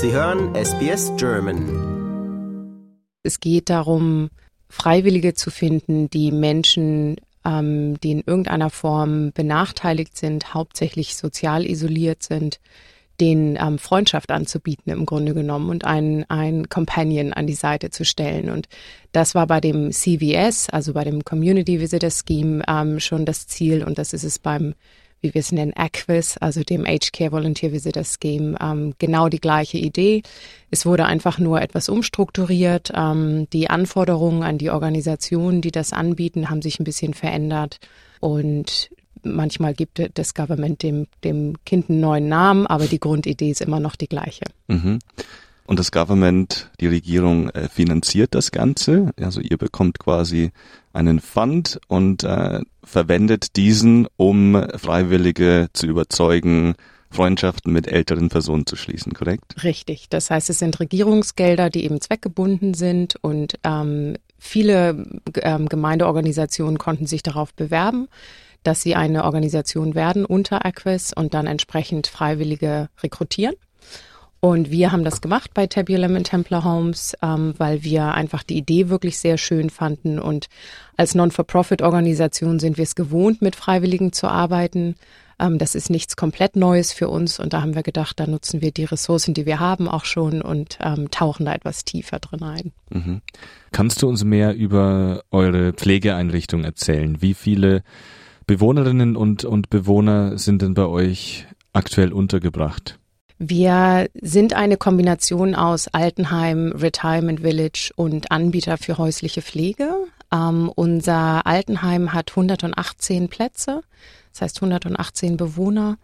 Sie hören SBS German. Es geht darum, Freiwillige zu finden, die Menschen, ähm, die in irgendeiner Form benachteiligt sind, hauptsächlich sozial isoliert sind, denen ähm, Freundschaft anzubieten im Grunde genommen und einen, einen Companion an die Seite zu stellen. Und das war bei dem CVS, also bei dem Community Visitor Scheme, ähm, schon das Ziel und das ist es beim wie wir es nennen, Aquis, also dem Age Care Volunteer Visitor Scheme, ähm, genau die gleiche Idee. Es wurde einfach nur etwas umstrukturiert. Ähm, die Anforderungen an die Organisationen, die das anbieten, haben sich ein bisschen verändert. Und manchmal gibt das Government dem, dem Kind einen neuen Namen, aber die Grundidee ist immer noch die gleiche. Mhm. Und das Government, die Regierung äh, finanziert das Ganze. Also ihr bekommt quasi einen Fund und äh, verwendet diesen, um Freiwillige zu überzeugen, Freundschaften mit älteren Personen zu schließen, korrekt? Richtig. Das heißt, es sind Regierungsgelder, die eben zweckgebunden sind und ähm, viele ähm, Gemeindeorganisationen konnten sich darauf bewerben dass sie eine Organisation werden unter Aquis und dann entsprechend Freiwillige rekrutieren. Und wir haben das gemacht bei Tabulum in Templar Homes, ähm, weil wir einfach die Idee wirklich sehr schön fanden. Und als Non-for-Profit-Organisation sind wir es gewohnt, mit Freiwilligen zu arbeiten. Ähm, das ist nichts komplett Neues für uns. Und da haben wir gedacht, da nutzen wir die Ressourcen, die wir haben, auch schon und ähm, tauchen da etwas tiefer drin ein. Mhm. Kannst du uns mehr über eure Pflegeeinrichtung erzählen? Wie viele Bewohnerinnen und, und Bewohner sind denn bei euch aktuell untergebracht? Wir sind eine Kombination aus Altenheim, Retirement Village und Anbieter für häusliche Pflege. Ähm, unser Altenheim hat 118 Plätze, das heißt 118 Bewohner.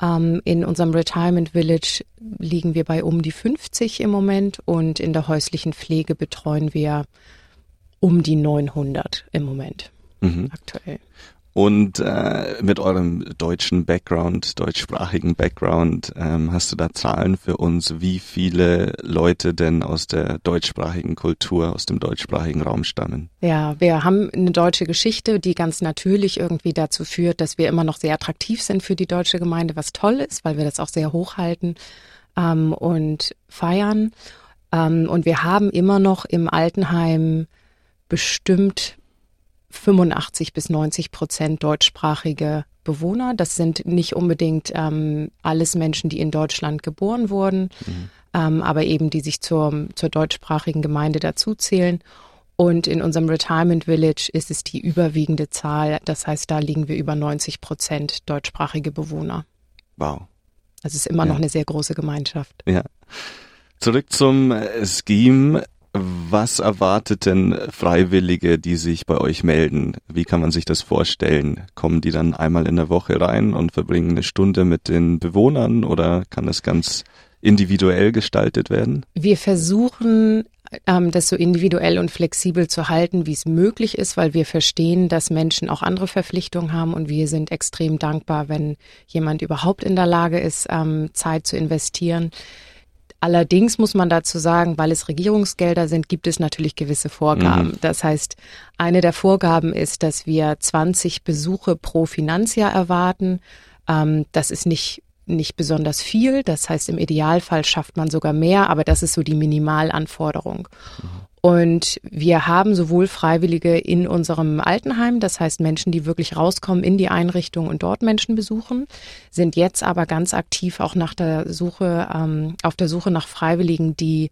Ähm, in unserem Retirement Village liegen wir bei um die 50 im Moment und in der häuslichen Pflege betreuen wir um die 900 im Moment mhm. aktuell. Und äh, mit eurem deutschen Background, deutschsprachigen Background, ähm, hast du da Zahlen für uns, wie viele Leute denn aus der deutschsprachigen Kultur, aus dem deutschsprachigen Raum stammen? Ja, wir haben eine deutsche Geschichte, die ganz natürlich irgendwie dazu führt, dass wir immer noch sehr attraktiv sind für die deutsche Gemeinde, was toll ist, weil wir das auch sehr hochhalten ähm, und feiern. Ähm, und wir haben immer noch im Altenheim bestimmt 85 bis 90 Prozent deutschsprachige Bewohner. Das sind nicht unbedingt ähm, alles Menschen, die in Deutschland geboren wurden, mhm. ähm, aber eben die sich zur, zur deutschsprachigen Gemeinde dazuzählen. Und in unserem Retirement Village ist es die überwiegende Zahl. Das heißt, da liegen wir über 90 Prozent deutschsprachige Bewohner. Wow. Also es ist immer ja. noch eine sehr große Gemeinschaft. Ja. Zurück zum äh, Scheme. Was erwartet denn Freiwillige, die sich bei euch melden? Wie kann man sich das vorstellen? Kommen die dann einmal in der Woche rein und verbringen eine Stunde mit den Bewohnern oder kann das ganz individuell gestaltet werden? Wir versuchen ähm, das so individuell und flexibel zu halten, wie es möglich ist, weil wir verstehen, dass Menschen auch andere Verpflichtungen haben und wir sind extrem dankbar, wenn jemand überhaupt in der Lage ist, ähm, Zeit zu investieren. Allerdings muss man dazu sagen, weil es Regierungsgelder sind, gibt es natürlich gewisse Vorgaben. Mhm. Das heißt, eine der Vorgaben ist, dass wir 20 Besuche pro Finanzjahr erwarten. Ähm, das ist nicht nicht besonders viel. Das heißt, im Idealfall schafft man sogar mehr, aber das ist so die Minimalanforderung. Und wir haben sowohl Freiwillige in unserem Altenheim, das heißt Menschen, die wirklich rauskommen in die Einrichtung und dort Menschen besuchen, sind jetzt aber ganz aktiv auch nach der Suche, ähm, auf der Suche nach Freiwilligen, die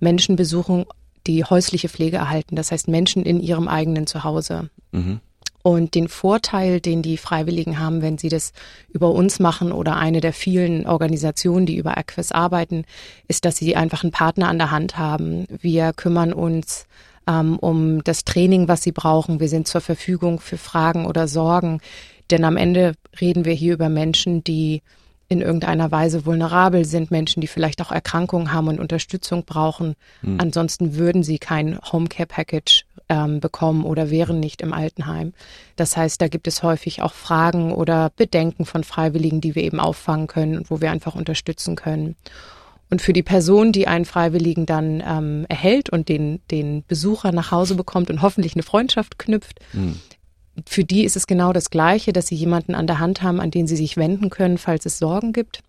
Menschen besuchen, die häusliche Pflege erhalten, das heißt Menschen in ihrem eigenen Zuhause. Mhm. Und den Vorteil, den die Freiwilligen haben, wenn sie das über uns machen oder eine der vielen Organisationen, die über Aquis arbeiten, ist, dass sie einfach einen Partner an der Hand haben. Wir kümmern uns ähm, um das Training, was sie brauchen. Wir sind zur Verfügung für Fragen oder Sorgen. Denn am Ende reden wir hier über Menschen, die in irgendeiner Weise vulnerabel sind, Menschen, die vielleicht auch Erkrankungen haben und Unterstützung brauchen. Mhm. Ansonsten würden sie kein Homecare Package ähm, bekommen oder wären nicht im Altenheim. Das heißt, da gibt es häufig auch Fragen oder Bedenken von Freiwilligen, die wir eben auffangen können und wo wir einfach unterstützen können. Und für die Person, die einen Freiwilligen dann ähm, erhält und den, den Besucher nach Hause bekommt und hoffentlich eine Freundschaft knüpft, mhm. Für die ist es genau das Gleiche, dass sie jemanden an der Hand haben, an den sie sich wenden können, falls es Sorgen gibt.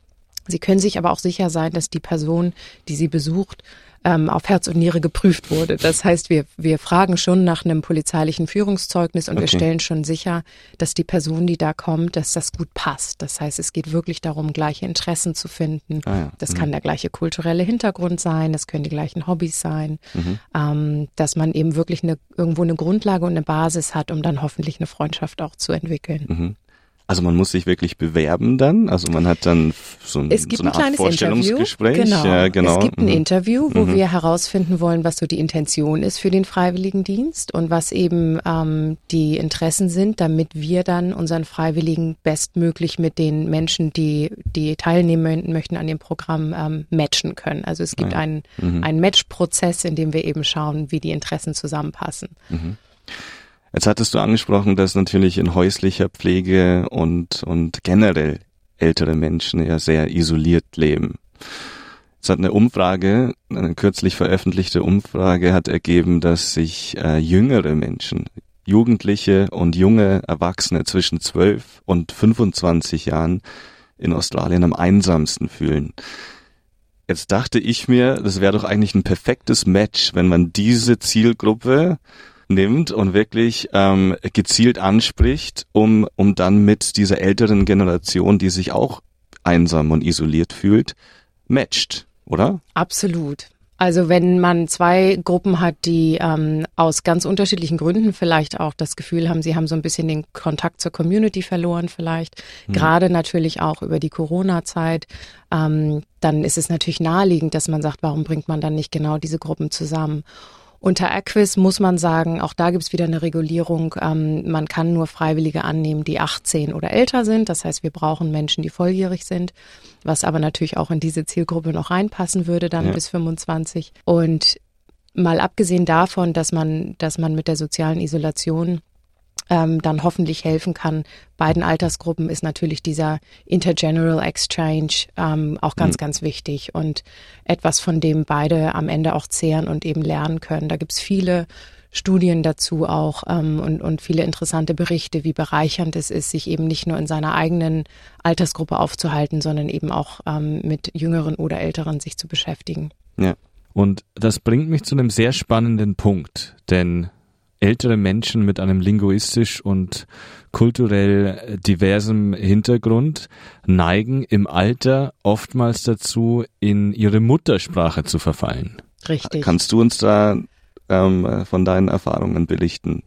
Sie können sich aber auch sicher sein, dass die Person, die Sie besucht, ähm, auf Herz und Niere geprüft wurde. Das heißt, wir, wir fragen schon nach einem polizeilichen Führungszeugnis und okay. wir stellen schon sicher, dass die Person, die da kommt, dass das gut passt. Das heißt, es geht wirklich darum, gleiche Interessen zu finden. Ah ja. Das mhm. kann der gleiche kulturelle Hintergrund sein, das können die gleichen Hobbys sein, mhm. ähm, dass man eben wirklich eine, irgendwo eine Grundlage und eine Basis hat, um dann hoffentlich eine Freundschaft auch zu entwickeln. Mhm. Also man muss sich wirklich bewerben dann. Also man hat dann so, ein, es gibt so eine ein Art Vorstellungsgespräch. Genau. Ja, genau. Es gibt ein mhm. Interview, wo mhm. wir herausfinden wollen, was so die Intention ist für den Freiwilligendienst und was eben ähm, die Interessen sind, damit wir dann unseren Freiwilligen bestmöglich mit den Menschen, die die teilnehmen möchten an dem Programm, ähm, matchen können. Also es gibt ja. einen, mhm. einen Matchprozess, in dem wir eben schauen, wie die Interessen zusammenpassen. Mhm. Jetzt hattest du angesprochen, dass natürlich in häuslicher Pflege und, und generell ältere Menschen ja sehr isoliert leben. Es hat eine Umfrage, eine kürzlich veröffentlichte Umfrage hat ergeben, dass sich äh, jüngere Menschen, Jugendliche und junge Erwachsene zwischen 12 und 25 Jahren in Australien am einsamsten fühlen. Jetzt dachte ich mir, das wäre doch eigentlich ein perfektes Match, wenn man diese Zielgruppe nimmt und wirklich ähm, gezielt anspricht, um, um dann mit dieser älteren Generation, die sich auch einsam und isoliert fühlt, matcht, oder? Absolut. Also wenn man zwei Gruppen hat, die ähm, aus ganz unterschiedlichen Gründen vielleicht auch das Gefühl haben, sie haben so ein bisschen den Kontakt zur Community verloren vielleicht, mhm. gerade natürlich auch über die Corona-Zeit, ähm, dann ist es natürlich naheliegend, dass man sagt, warum bringt man dann nicht genau diese Gruppen zusammen? Unter Equis muss man sagen, auch da gibt es wieder eine Regulierung. Ähm, man kann nur Freiwillige annehmen, die 18 oder älter sind. Das heißt, wir brauchen Menschen, die volljährig sind, was aber natürlich auch in diese Zielgruppe noch reinpassen würde, dann ja. bis 25. Und mal abgesehen davon, dass man, dass man mit der sozialen Isolation ähm, dann hoffentlich helfen kann. Beiden Altersgruppen ist natürlich dieser Intergeneral Exchange ähm, auch ganz, mhm. ganz wichtig und etwas, von dem beide am Ende auch zehren und eben lernen können. Da gibt's viele Studien dazu auch ähm, und, und viele interessante Berichte, wie bereichernd es ist, sich eben nicht nur in seiner eigenen Altersgruppe aufzuhalten, sondern eben auch ähm, mit Jüngeren oder Älteren sich zu beschäftigen. Ja. Und das bringt mich zu einem sehr spannenden Punkt, denn ältere Menschen mit einem linguistisch und kulturell diversem Hintergrund neigen im Alter oftmals dazu, in ihre Muttersprache zu verfallen. Richtig. Kannst du uns da ähm, von deinen Erfahrungen berichten?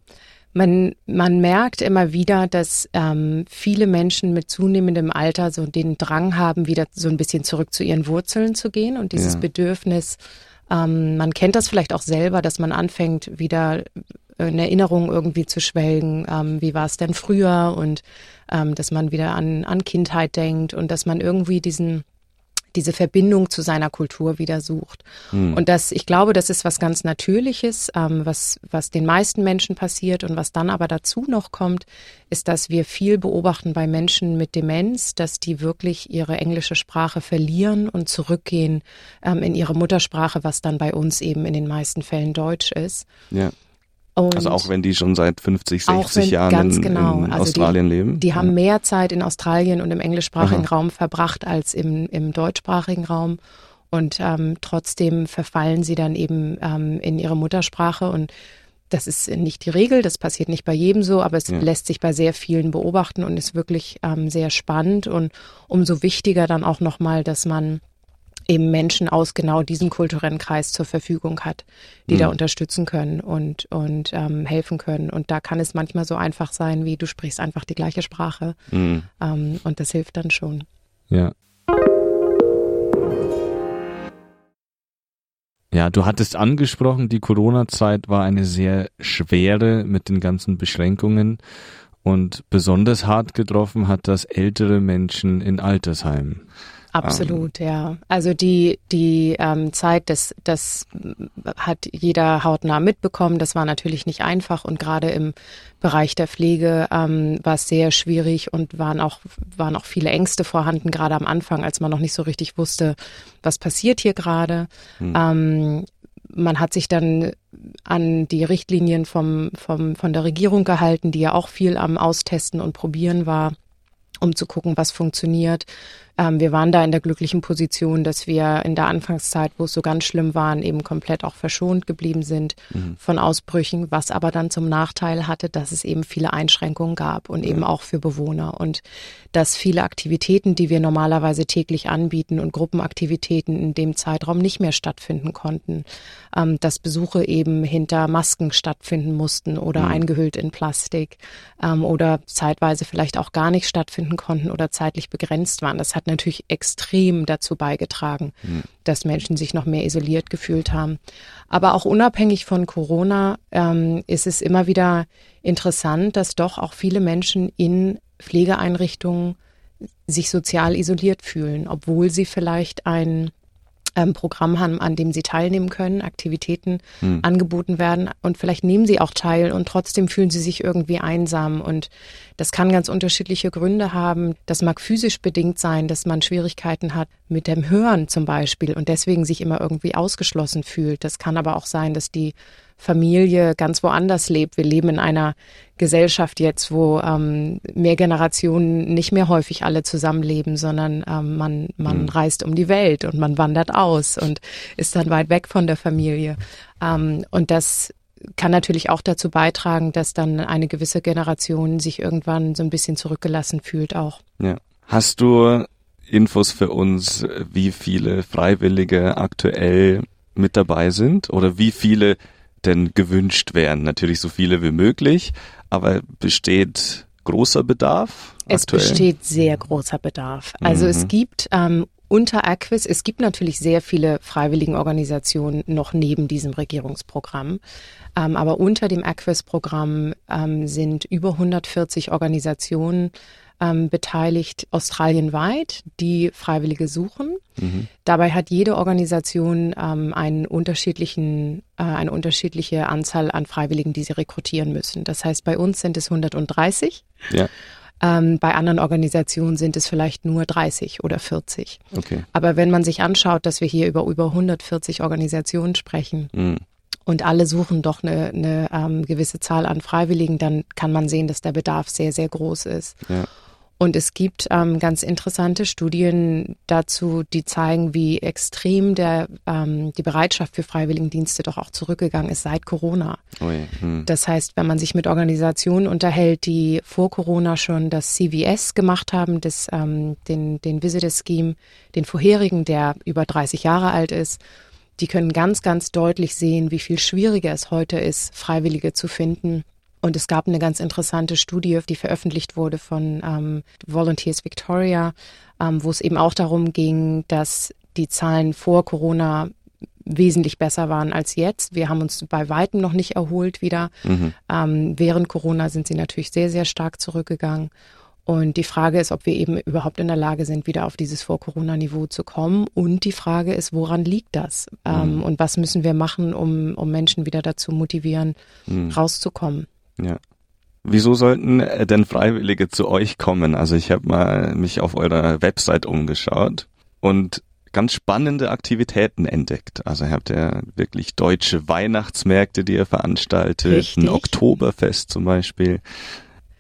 Man, man merkt immer wieder, dass ähm, viele Menschen mit zunehmendem Alter so den Drang haben, wieder so ein bisschen zurück zu ihren Wurzeln zu gehen und dieses ja. Bedürfnis, ähm, man kennt das vielleicht auch selber, dass man anfängt, wieder in Erinnerung irgendwie zu schwelgen, ähm, wie war es denn früher und ähm, dass man wieder an, an Kindheit denkt und dass man irgendwie diesen diese Verbindung zu seiner Kultur wieder sucht. Hm. Und das, ich glaube, das ist was ganz Natürliches, ähm, was, was den meisten Menschen passiert und was dann aber dazu noch kommt, ist, dass wir viel beobachten bei Menschen mit Demenz, dass die wirklich ihre englische Sprache verlieren und zurückgehen ähm, in ihre Muttersprache, was dann bei uns eben in den meisten Fällen Deutsch ist. Ja. Und also auch wenn die schon seit 50, 60 wenn, Jahren in, genau. in also Australien die, leben? Die haben ja. mehr Zeit in Australien und im englischsprachigen Aha. Raum verbracht als im, im deutschsprachigen Raum. Und ähm, trotzdem verfallen sie dann eben ähm, in ihre Muttersprache. Und das ist nicht die Regel, das passiert nicht bei jedem so, aber es ja. lässt sich bei sehr vielen beobachten und ist wirklich ähm, sehr spannend. Und umso wichtiger dann auch nochmal, dass man eben Menschen aus genau diesem kulturellen Kreis zur Verfügung hat, die mhm. da unterstützen können und, und ähm, helfen können. Und da kann es manchmal so einfach sein, wie du sprichst einfach die gleiche Sprache. Mhm. Ähm, und das hilft dann schon. Ja. Ja, du hattest angesprochen, die Corona-Zeit war eine sehr schwere mit den ganzen Beschränkungen und besonders hart getroffen hat das ältere Menschen in Altersheimen. Absolut, ähm. ja. Also die, die ähm, Zeit, das, das hat jeder hautnah mitbekommen. Das war natürlich nicht einfach und gerade im Bereich der Pflege ähm, war es sehr schwierig und waren auch, waren auch viele Ängste vorhanden, gerade am Anfang, als man noch nicht so richtig wusste, was passiert hier gerade. Hm. Ähm, man hat sich dann an die Richtlinien vom, vom, von der Regierung gehalten, die ja auch viel am Austesten und Probieren war um zu gucken, was funktioniert. Ähm, wir waren da in der glücklichen Position, dass wir in der Anfangszeit, wo es so ganz schlimm waren, eben komplett auch verschont geblieben sind mhm. von Ausbrüchen, was aber dann zum Nachteil hatte, dass es eben viele Einschränkungen gab und eben auch für Bewohner und dass viele Aktivitäten, die wir normalerweise täglich anbieten und Gruppenaktivitäten in dem Zeitraum nicht mehr stattfinden konnten, ähm, dass Besuche eben hinter Masken stattfinden mussten oder mhm. eingehüllt in Plastik ähm, oder zeitweise vielleicht auch gar nicht stattfinden konnten oder zeitlich begrenzt waren. Das hat natürlich extrem dazu beigetragen, mhm. dass Menschen sich noch mehr isoliert gefühlt haben. Aber auch unabhängig von Corona ähm, ist es immer wieder interessant, dass doch auch viele Menschen in Pflegeeinrichtungen sich sozial isoliert fühlen, obwohl sie vielleicht ein ähm, Programm haben, an dem sie teilnehmen können, Aktivitäten hm. angeboten werden und vielleicht nehmen sie auch teil und trotzdem fühlen sie sich irgendwie einsam und das kann ganz unterschiedliche Gründe haben. Das mag physisch bedingt sein, dass man Schwierigkeiten hat mit dem Hören zum Beispiel und deswegen sich immer irgendwie ausgeschlossen fühlt. Das kann aber auch sein, dass die Familie ganz woanders lebt. Wir leben in einer Gesellschaft jetzt, wo ähm, mehr Generationen nicht mehr häufig alle zusammenleben, sondern ähm, man, man mhm. reist um die Welt und man wandert aus und ist dann weit weg von der Familie. Ähm, und das kann natürlich auch dazu beitragen, dass dann eine gewisse Generation sich irgendwann so ein bisschen zurückgelassen fühlt auch. Ja. Hast du Infos für uns, wie viele Freiwillige aktuell mit dabei sind oder wie viele denn gewünscht wären? Natürlich so viele wie möglich, aber besteht großer Bedarf? Es aktuell? besteht sehr großer Bedarf. Also mhm. es gibt ähm, unter Aquis, es gibt natürlich sehr viele freiwilligen Organisationen noch neben diesem Regierungsprogramm. Ähm, aber unter dem Aquis-Programm ähm, sind über 140 Organisationen ähm, beteiligt australienweit, die Freiwillige suchen. Mhm. Dabei hat jede Organisation ähm, einen unterschiedlichen, äh, eine unterschiedliche Anzahl an Freiwilligen, die sie rekrutieren müssen. Das heißt, bei uns sind es 130. Ja. Ähm, bei anderen Organisationen sind es vielleicht nur 30 oder 40. Okay. Aber wenn man sich anschaut, dass wir hier über über 140 Organisationen sprechen, mhm und alle suchen doch eine, eine ähm, gewisse Zahl an Freiwilligen, dann kann man sehen, dass der Bedarf sehr, sehr groß ist. Ja. Und es gibt ähm, ganz interessante Studien dazu, die zeigen, wie extrem der, ähm, die Bereitschaft für Freiwilligendienste doch auch zurückgegangen ist seit Corona. Ui, hm. Das heißt, wenn man sich mit Organisationen unterhält, die vor Corona schon das CVS gemacht haben, das, ähm, den, den Visitor Scheme, den vorherigen, der über 30 Jahre alt ist, die können ganz, ganz deutlich sehen, wie viel schwieriger es heute ist, Freiwillige zu finden und es gab eine ganz interessante Studie, die veröffentlicht wurde von ähm, Volunteers Victoria, ähm, wo es eben auch darum ging, dass die Zahlen vor Corona wesentlich besser waren als jetzt. Wir haben uns bei weitem noch nicht erholt wieder. Mhm. Ähm, während Corona sind sie natürlich sehr, sehr stark zurückgegangen. Und die Frage ist, ob wir eben überhaupt in der Lage sind, wieder auf dieses Vor-Corona-Niveau zu kommen. Und die Frage ist, woran liegt das? Ähm, mhm. und was müssen wir machen, um, um Menschen wieder dazu motivieren, mhm. rauszukommen? Ja. Wieso sollten äh, denn Freiwillige zu euch kommen? Also ich habe mal mich auf eurer Website umgeschaut und ganz spannende Aktivitäten entdeckt. Also ihr habt ja wirklich deutsche Weihnachtsmärkte, die ihr veranstaltet, Richtig. ein Oktoberfest zum Beispiel.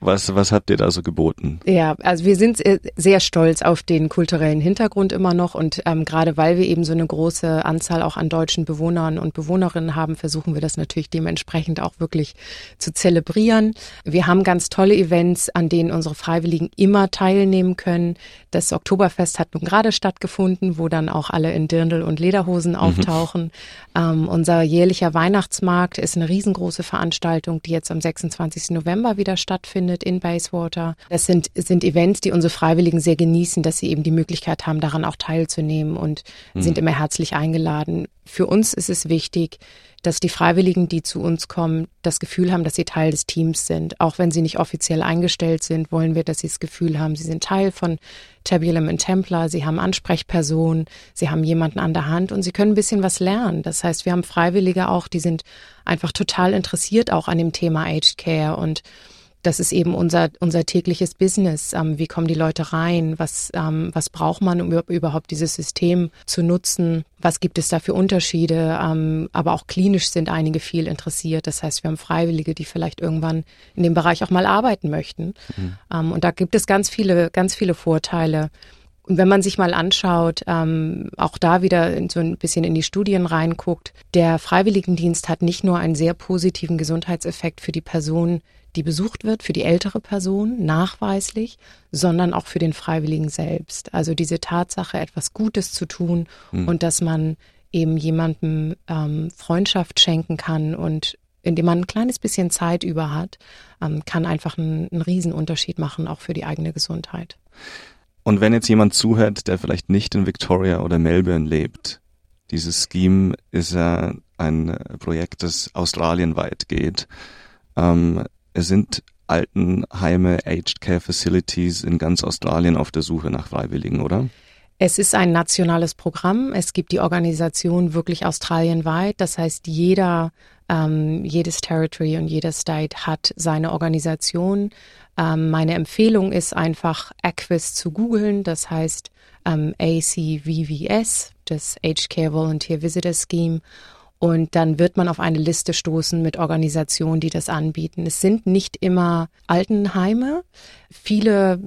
Was, was habt ihr da so geboten? Ja, also wir sind sehr stolz auf den kulturellen Hintergrund immer noch und ähm, gerade weil wir eben so eine große Anzahl auch an deutschen Bewohnern und Bewohnerinnen haben, versuchen wir das natürlich dementsprechend auch wirklich zu zelebrieren. Wir haben ganz tolle Events, an denen unsere Freiwilligen immer teilnehmen können. Das Oktoberfest hat nun gerade stattgefunden, wo dann auch alle in Dirndl und Lederhosen mhm. auftauchen. Mhm. Ähm, unser jährlicher Weihnachtsmarkt ist eine riesengroße Veranstaltung, die jetzt am 26. November wieder stattfindet stattfindet in Bayswater. Das sind, sind Events, die unsere Freiwilligen sehr genießen, dass sie eben die Möglichkeit haben, daran auch teilzunehmen und mhm. sind immer herzlich eingeladen. Für uns ist es wichtig, dass die Freiwilligen, die zu uns kommen, das Gefühl haben, dass sie Teil des Teams sind. Auch wenn sie nicht offiziell eingestellt sind, wollen wir, dass sie das Gefühl haben, sie sind Teil von Tabulum and Templar, sie haben Ansprechpersonen, sie haben jemanden an der Hand und sie können ein bisschen was lernen. Das heißt, wir haben Freiwillige auch, die sind einfach total interessiert auch an dem Thema Aged Care und das ist eben unser, unser tägliches Business. Ähm, wie kommen die Leute rein? Was, ähm, was braucht man, um überhaupt dieses System zu nutzen? Was gibt es da für Unterschiede? Ähm, aber auch klinisch sind einige viel interessiert. Das heißt, wir haben Freiwillige, die vielleicht irgendwann in dem Bereich auch mal arbeiten möchten. Mhm. Ähm, und da gibt es ganz viele, ganz viele Vorteile Und wenn man sich mal anschaut, ähm, auch da wieder so ein bisschen in die Studien reinguckt, der Freiwilligendienst hat nicht nur einen sehr positiven Gesundheitseffekt für die Person, die besucht wird, für die ältere Person, nachweislich, sondern auch für den Freiwilligen selbst. Also diese Tatsache, etwas Gutes zu tun mhm. und dass man eben jemandem ähm, Freundschaft schenken kann und indem man ein kleines bisschen Zeit über hat, ähm, kann einfach einen, einen Riesenunterschied machen, auch für die eigene Gesundheit. Und wenn jetzt jemand zuhört, der vielleicht nicht in Victoria oder Melbourne lebt, dieses Scheme ist ja ein Projekt, das australienweit geht. Ähm, es sind Altenheime, Aged Care Facilities in ganz Australien auf der Suche nach Freiwilligen, oder? Es ist ein nationales Programm. Es gibt die Organisation wirklich australienweit. Das heißt, jeder, ähm, jedes Territory und jeder State hat seine Organisation. Ähm, meine Empfehlung ist einfach Aquis zu googeln. Das heißt ähm, ACVVS, das Aged Care Volunteer Visitor Scheme. Und dann wird man auf eine Liste stoßen mit Organisationen, die das anbieten. Es sind nicht immer Altenheime. Viele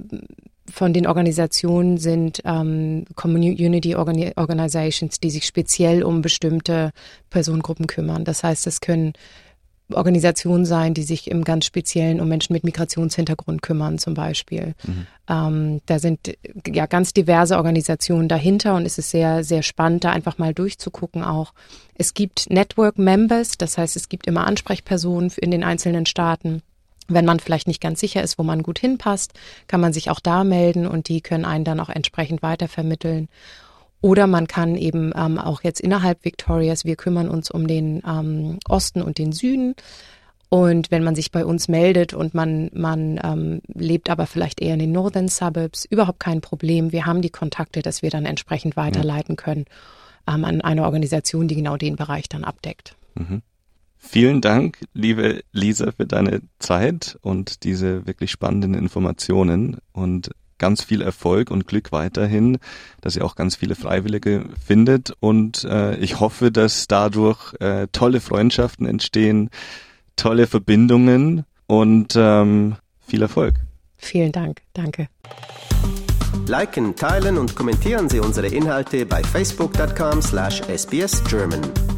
von den Organisationen sind ähm, Community Organizations, die sich speziell um bestimmte Personengruppen kümmern. Das heißt, es können Organisationen sein, die sich im ganz Speziellen um Menschen mit Migrationshintergrund kümmern, zum Beispiel. Mhm. Ähm, da sind ja ganz diverse Organisationen dahinter und es ist sehr, sehr spannend, da einfach mal durchzugucken auch. Es gibt Network Members, das heißt, es gibt immer Ansprechpersonen in den einzelnen Staaten. Wenn man vielleicht nicht ganz sicher ist, wo man gut hinpasst, kann man sich auch da melden und die können einen dann auch entsprechend weitervermitteln. Oder man kann eben ähm, auch jetzt innerhalb Victorias, wir kümmern uns um den ähm, Osten und den Süden. Und wenn man sich bei uns meldet und man, man ähm, lebt aber vielleicht eher in den Northern Suburbs, überhaupt kein Problem. Wir haben die Kontakte, dass wir dann entsprechend weiterleiten können ähm, an eine Organisation, die genau den Bereich dann abdeckt. Mhm. Vielen Dank, liebe Lisa, für deine Zeit und diese wirklich spannenden Informationen und ganz viel Erfolg und Glück weiterhin, dass ihr auch ganz viele Freiwillige findet und äh, ich hoffe, dass dadurch äh, tolle Freundschaften entstehen, tolle Verbindungen und ähm, viel Erfolg. Vielen Dank, danke. Liken, teilen und kommentieren Sie unsere Inhalte bei facebook.com/sbsgerman.